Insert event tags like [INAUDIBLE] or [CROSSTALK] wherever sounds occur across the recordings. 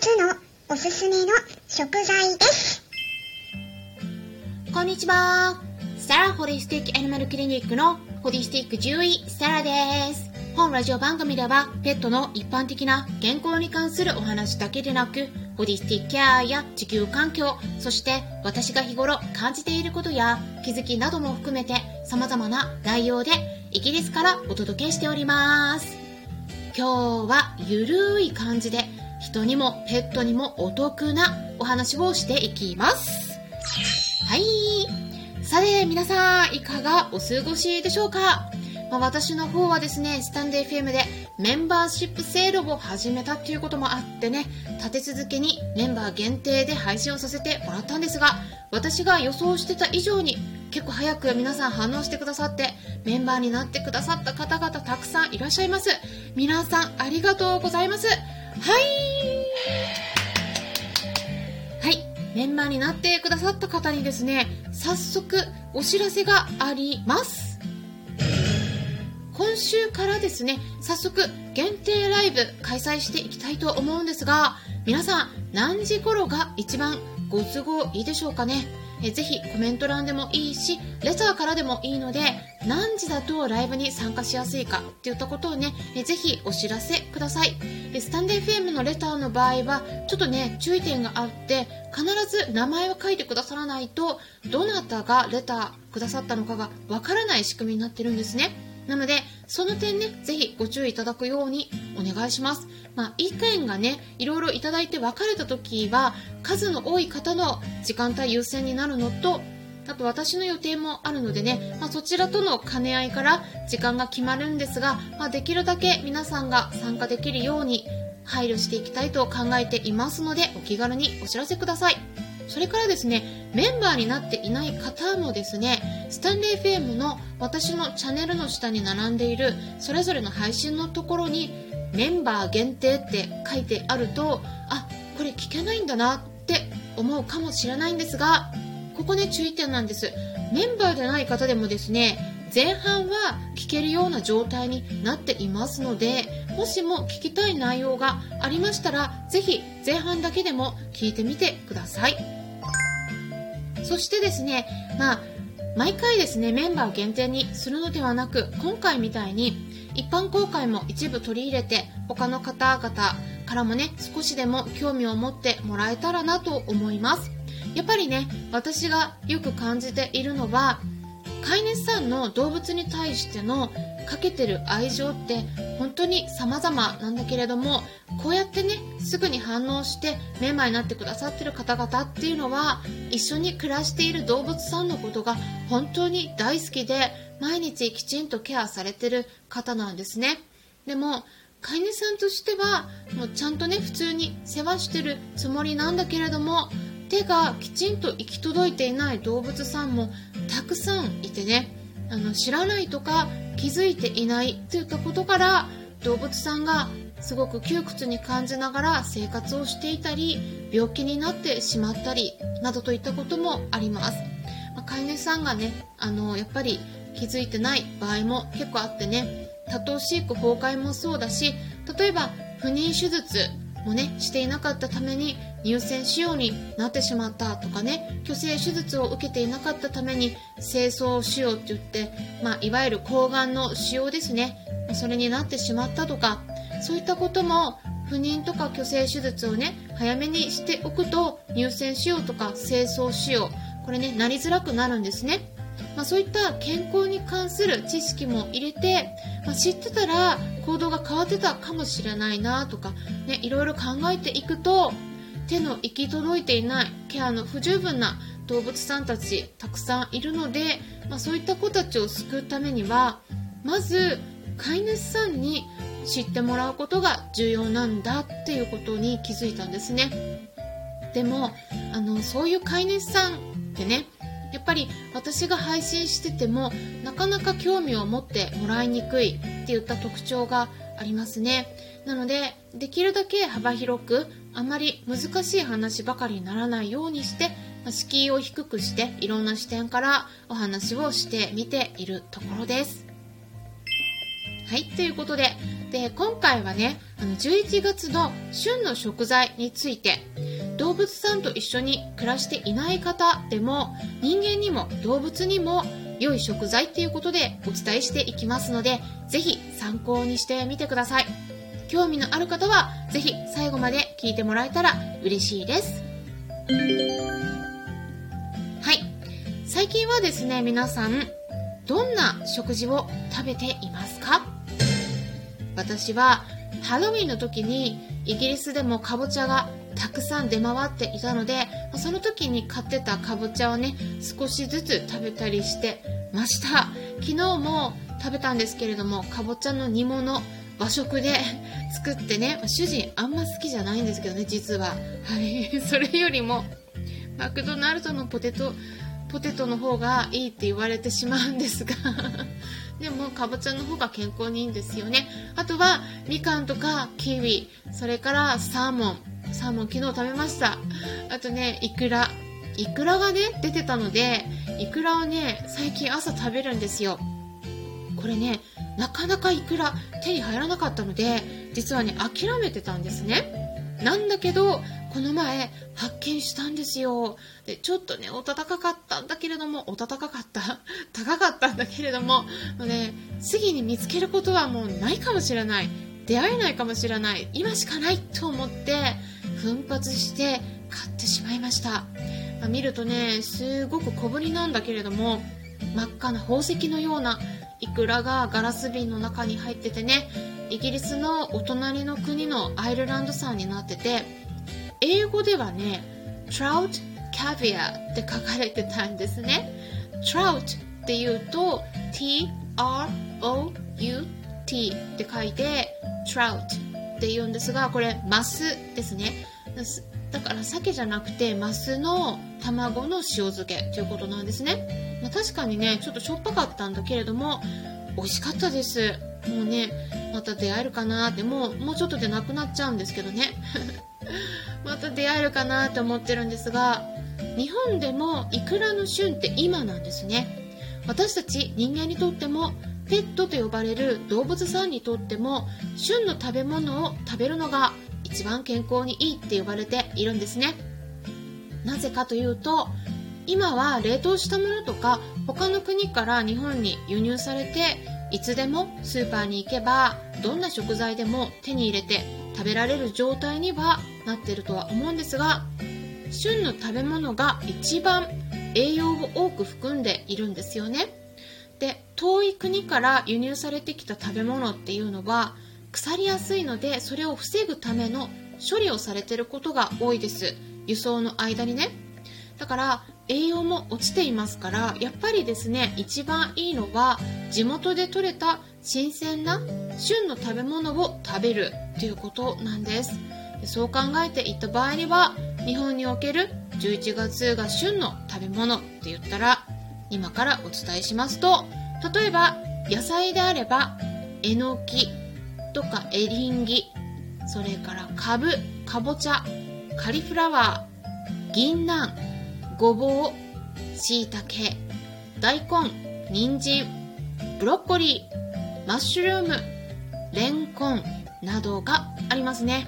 月のおすすめの食材です。こんにちは。サラホリスティックアニマルクリニックのホリスティック獣医サラです。本ラジオ番組ではペットの一般的な健康に関するお話だけでなく、ホリスティックケアや地球環境、そして私が日頃感じていることや気づきなども含めて様々な内容でイギリスからお届けしております。今日はゆるい感じで人にもペットにもお得なお話をしていきます。はい。さて、皆さん、いかがお過ごしでしょうか、まあ、私の方はですね、スタンデー FM でメンバーシップ制度を始めたっていうこともあってね、立て続けにメンバー限定で配信をさせてもらったんですが、私が予想してた以上に結構早く皆さん反応してくださって、メンバーになってくださった方々たくさんいらっしゃいます。皆さん、ありがとうございます。はい。はい。メンバーになってくださった方にですね、早速お知らせがあります。今週からですね、早速限定ライブ開催していきたいと思うんですが、皆さん何時頃が一番ご都合いいでしょうかね。えぜひコメント欄でもいいし、レターからでもいいので、何時だとライブに参加しやすいかっていったことをね、ぜひお知らせください。スタンデー FM のレターの場合は、ちょっとね、注意点があって、必ず名前を書いてくださらないと、どなたがレターくださったのかがわからない仕組みになってるんですね。なので、その点ね、ぜひご注意いただくようにお願いします。まあ、意見がね、いろいろいただいて分かれた時は、数の多い方の時間帯優先になるのと、あと私の予定もあるのでね、まあ、そちらとの兼ね合いから時間が決まるんですが、まあ、できるだけ皆さんが参加できるように配慮していきたいと考えていますので、お気軽にお知らせください。それからですね、メンバーになっていない方もですね、スタンレー FM の私のチャンネルの下に並んでいるそれぞれの配信のところにメンバー限定って書いてあると、あ、これ聞けないんだなって思うかもしれないんですが、ここね注意点なんです。メンバーでない方でもですね、前半は聞けるような状態になっていますので、もしも聞きたい内容がありましたら、ぜひ前半だけでも聞いてみてください。そしてですね、まあ、毎回ですね、メンバー限定にするのではなく、今回みたいに一般公開も一部取り入れて、他の方々からもね、少しでも興味を持ってもらえたらなと思います。やっぱりね、私がよく感じているのは、飼い主さんの動物に対してのかけてる愛情って本当に様々なんだけれどもこうやってねすぐに反応してメンバーになってくださってる方々っていうのは一緒に暮らしている動物さんのことが本当に大好きで毎日きちんとケアされてる方なんですね。でも飼い主さんとしてはもうちゃんとね普通に世話してるつもりなんだけれども手がきちんと行き届いていない動物さんもたくさんいてね。あの知らないとか気づいていないといったことから動物さんがすごく窮屈に感じながら生活をしていたり病気になってしまったりなどといったこともあります、まあ、飼い主さんがねあのやっぱり気づいてない場合も結構あってね。多頭飼育崩壊もそうだし例えば不妊手術もねしていなかったために乳腺腫瘍になってしまったとかね虚勢手術を受けていなかったために精巣腫瘍って言って、まあ、いわゆる睾丸の腫瘍ですね。それになってしまったとかそういったことも不妊とか虚勢手術をね早めにしておくと乳腺腫瘍とか精巣腫瘍これねなりづらくなるんですね。まあ、そういった健康に関する知識も入れて、まあ、知ってたら行動が変わってたかもしれないなとか、ね、いろいろ考えていくと手の行き届いていないケアの不十分な動物さんたちたくさんいるので、まあ、そういった子たちを救うためにはまず飼い主さんに知ってもらうことが重要なんだっていうことに気づいたんですね。でもあのそういう飼い主さんってねやっぱり私が配信しててもなかなか興味を持ってもらいにくいっていった特徴がありますね。なのでできるだけ幅広くあまり難しい話ばかりにならないようにして敷居を低くしていろんな視点からお話をしてみているところです。はいということでで今回はねあの11月の旬の食材について動物さんと一緒に暮らしていない方でも人間にも動物にも良い食材っていうことでお伝えしていきますのでぜひ参考にしてみてください。興味のある方はぜひ最後まで聞いてもらえたら嬉しいです。はい。最近はですね皆さんどんな食事を食べていますか？私はハロウィンの時にイギリスでもかぼちゃがたくさん出回っていたのでその時に買ってたかぼちゃをね少しずつ食べたりしてました。昨日も食べたんですけれどもかぼちゃの煮物和食で [LAUGHS] 作ってね主人あんま好きじゃないんですけどね実は。はい。[LAUGHS] それよりもマクドナルドのポテトポテトの方がいいって言われてしまうんですが。[LAUGHS] でもかぼちゃの方が健康にいいんですよね。あとはみかんとかキウイそれからサーモン。サーモン昨日食べました。あとねイクラ。イクラがね出てたのでイクラをね最近朝食べるんですよ。これねなかなかイクラ手に入らなかったので実はね諦めてたんですね。なんだけどこの前発見したんですよ。でちょっとねお高かったんだけれどもお高かった。高かったんだけれどももうね次に見つけることはもうないかもしれない。出会えないかもしれない。今しかないと思って奮発して買ってしまいました、まあ、見るとねすごく小ぶりなんだけれども真っ赤な宝石のようなイクラがガラス瓶の中に入っててねイギリスのお隣の国のアイルランド産になってて英語ではね Trout Caviar って書かれてたんですね。Trout っていうと T-R-O-U-T って書いて Trout って言うんですがこれマスですね。だから鮭じゃなくてマスの卵の塩漬けということなんですね、まあ、確かにねちょっとしょっぱかったんだけれども美味しかったです。もうねまた出会えるかなってもうもうちょっとでなくなっちゃうんですけどね。[LAUGHS] また出会えるかなって思ってるんですが日本でもイクラの旬って今なんですね。私たち人間にとってもペットと呼ばれる動物さんにとっても旬の食べ物を食べるのが一番健康にいいって呼ばれているんですね。なぜかというと今は冷凍したものとか他の国から日本に輸入されていつでもスーパーに行けばどんな食材でも手に入れて食べられる状態にはなってるとは思うんですが旬の食べ物が一番栄養を多く含んでいるんですよね。遠い国から輸入されてきた食べ物っていうのは腐りやすいのでそれを防ぐための処理をされてることが多いです。輸送の間にね。だから栄養も落ちていますからやっぱりですね一番いいのは地元で採れた新鮮な旬の食べ物を食べるということなんです。そう考えていった場合には日本における11月が旬の食べ物って言ったら今からお伝えしますと例えば野菜であればえのきとかエリンギそれからかぶかぼちゃカリフラワー銀杏ごぼうしいたけ大根人参ブロッコリーマッシュルームレンコンなどがありますね。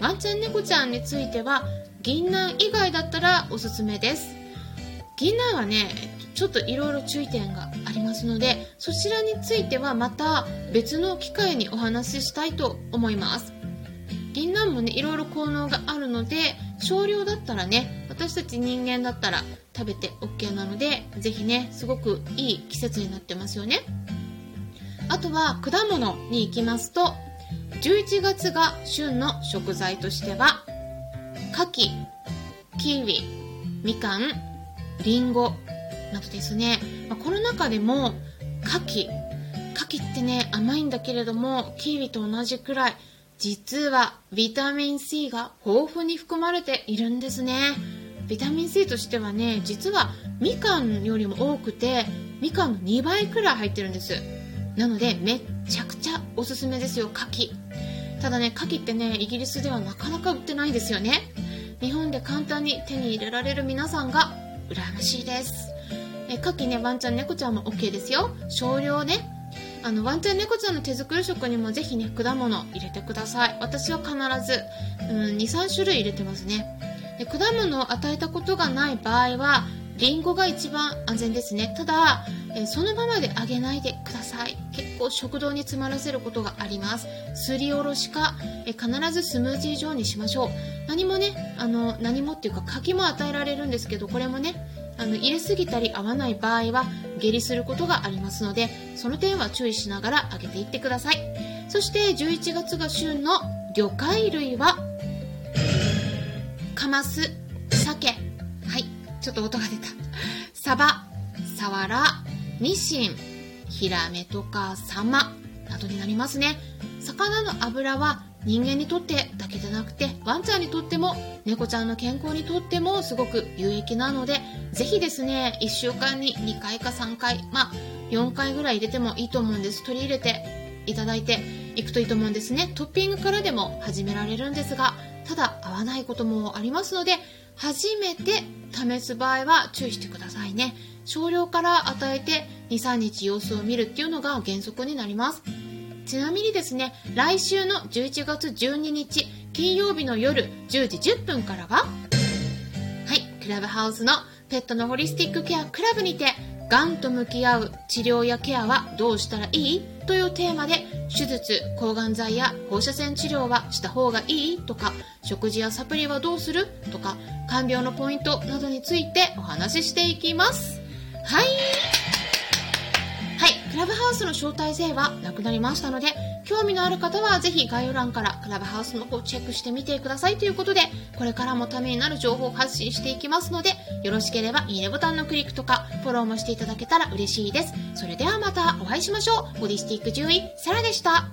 ワンちゃん猫ちゃんについては銀杏以外だったらおすすめです。銀杏はねちょっといろいろ注意点がますのでそちらについてはまた別の機会にお話ししたいと思います。銀杏もねいろいろ効能があるので少量だったらね私たち人間だったら食べて OK なのでぜひねすごくいい季節になってますよね。あとは果物に行きますと11月が旬の食材としては牡蠣キウイみかんりんごなどですね、まあ、この中でも牡蠣牡蠣ってね甘いんだけれどもキウイと同じくらい実はビタミン C が豊富に含まれているんですね。ビタミン C としてはね実はみかんよりも多くてみかんの2倍くらい入ってるんです。なのでめっちゃくちゃおすすめですよ牡蠣ただね牡蠣ってねイギリスではなかなか売ってないですよね。日本で簡単に手に入れられる皆さんが羨ましいです。え牡蠣ねワンちゃん猫ちゃんも OK ですよ。少量ね。あのワンちゃん猫ちゃんの手作り食にもぜひね果物入れてください。私は必ず、うん、23種類入れてますね。で果物を与えたことがない場合はリンゴが一番安全ですね。ただ、えそのままであげないでください。結構食道に詰まらせることがあります。すりおろしか、え必ずスムージー状にしましょう。何もねあの何もっていうか柿も与えられるんですけどこれもねあの入れすぎたり合わない場合は下痢することがありますのでその点は注意しながらあげていってください。そして11月が旬の魚介類はカマス鮭。はいちょっと音が出た。サバサワラニシンヒラメとかサマなどになりますね。魚の油は人間にとってだけじゃなくてワンちゃんにとっても猫ちゃんの健康にとってもすごく有益なのでぜひですね1週間に2回か3回まあ4回ぐらい入れてもいいと思うんです。取り入れていただいていくといいと思うんですね。トッピングからでも始められるんですがただ合わないこともありますので初めて試す場合は注意してくださいね。少量から与えて23日様子を見るっていうのが原則になります。ちなみにですね来週の11月12日金曜日の夜10時10分からははいクラブハウスのペットのホリスティックケアクラブにてがんと向き合う治療やケアはどうしたらいい？というテーマで手術抗がん剤や放射線治療はした方がいい？とか食事やサプリはどうする？とか看病のポイントなどについてお話ししていきます。はい、ハウスの招待制はなくなりましたので、興味のある方はぜひ概要欄からクラブハウスの方をチェックしてみてくださいということで、これからもためになる情報を発信していきますので、よろしければいいねボタンのクリックとかフォローもしていただけたら嬉しいです。それではまたお会いしましょう。ボディスティック獣医、サラでした。